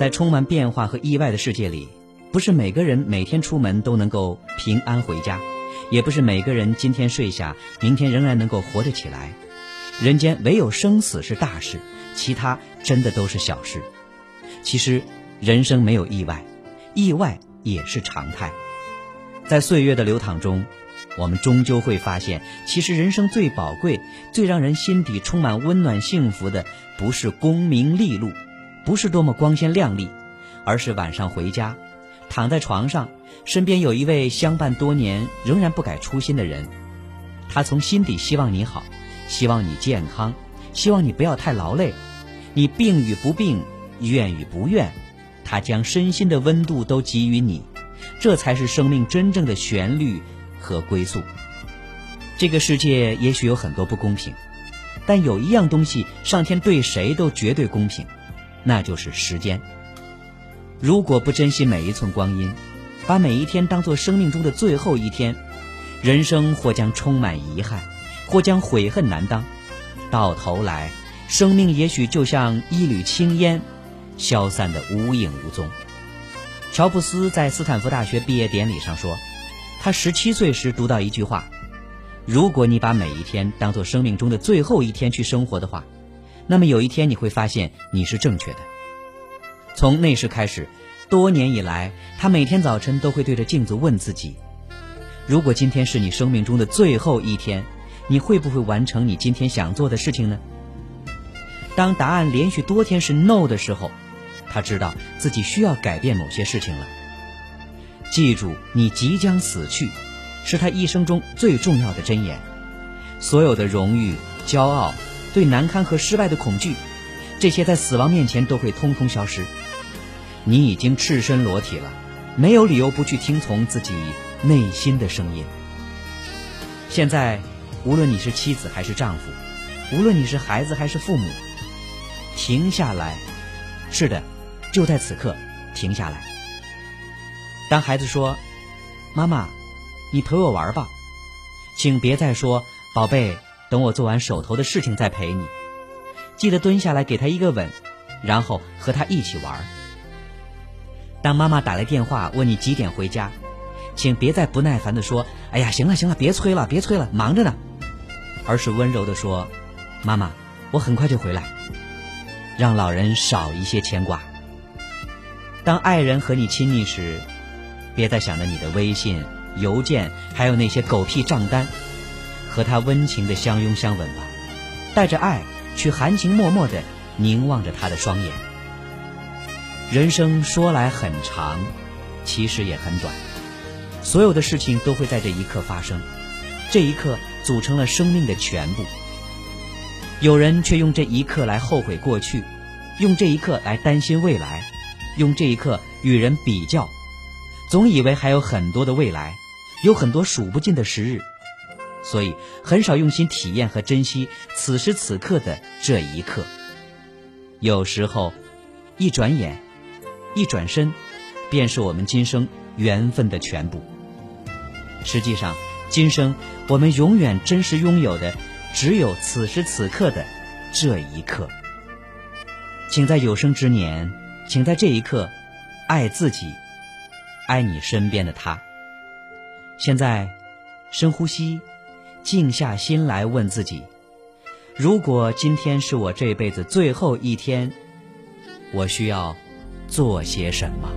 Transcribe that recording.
在充满变化和意外的世界里，不是每个人每天出门都能够平安回家，也不是每个人今天睡下，明天仍然能够活着起来。人间唯有生死是大事，其他真的都是小事。其实，人生没有意外，意外也是常态。在岁月的流淌中，我们终究会发现，其实人生最宝贵、最让人心底充满温暖幸福的，不是功名利禄，不是多么光鲜亮丽，而是晚上回家，躺在床上，身边有一位相伴多年、仍然不改初心的人，他从心底希望你好。希望你健康，希望你不要太劳累。你病与不病，愿与不愿，他将身心的温度都给予你，这才是生命真正的旋律和归宿。这个世界也许有很多不公平，但有一样东西，上天对谁都绝对公平，那就是时间。如果不珍惜每一寸光阴，把每一天当做生命中的最后一天，人生或将充满遗憾。或将悔恨难当，到头来，生命也许就像一缕青烟，消散的无影无踪。乔布斯在斯坦福大学毕业典礼上说：“他十七岁时读到一句话，如果你把每一天当做生命中的最后一天去生活的话，那么有一天你会发现你是正确的。”从那时开始，多年以来，他每天早晨都会对着镜子问自己：“如果今天是你生命中的最后一天。”你会不会完成你今天想做的事情呢？当答案连续多天是 no 的时候，他知道自己需要改变某些事情了。记住，你即将死去，是他一生中最重要的箴言。所有的荣誉、骄傲、对难堪和失败的恐惧，这些在死亡面前都会通通消失。你已经赤身裸体了，没有理由不去听从自己内心的声音。现在。无论你是妻子还是丈夫，无论你是孩子还是父母，停下来，是的，就在此刻，停下来。当孩子说：“妈妈，你陪我玩吧。”请别再说：“宝贝，等我做完手头的事情再陪你。”记得蹲下来给他一个吻，然后和他一起玩。当妈妈打来电话问你几点回家，请别再不耐烦的说：“哎呀，行了行了，别催了，别催了，忙着呢。”而是温柔地说：“妈妈，我很快就回来。”让老人少一些牵挂。当爱人和你亲密时，别再想着你的微信、邮件，还有那些狗屁账单，和他温情的相拥相吻吧，带着爱去含情脉脉的凝望着他的双眼。人生说来很长，其实也很短，所有的事情都会在这一刻发生。这一刻组成了生命的全部。有人却用这一刻来后悔过去，用这一刻来担心未来，用这一刻与人比较，总以为还有很多的未来，有很多数不尽的时日，所以很少用心体验和珍惜此时此刻的这一刻。有时候，一转眼，一转身，便是我们今生缘分的全部。实际上。今生，我们永远真实拥有的，只有此时此刻的这一刻。请在有生之年，请在这一刻，爱自己，爱你身边的他。现在，深呼吸，静下心来问自己：如果今天是我这辈子最后一天，我需要做些什么？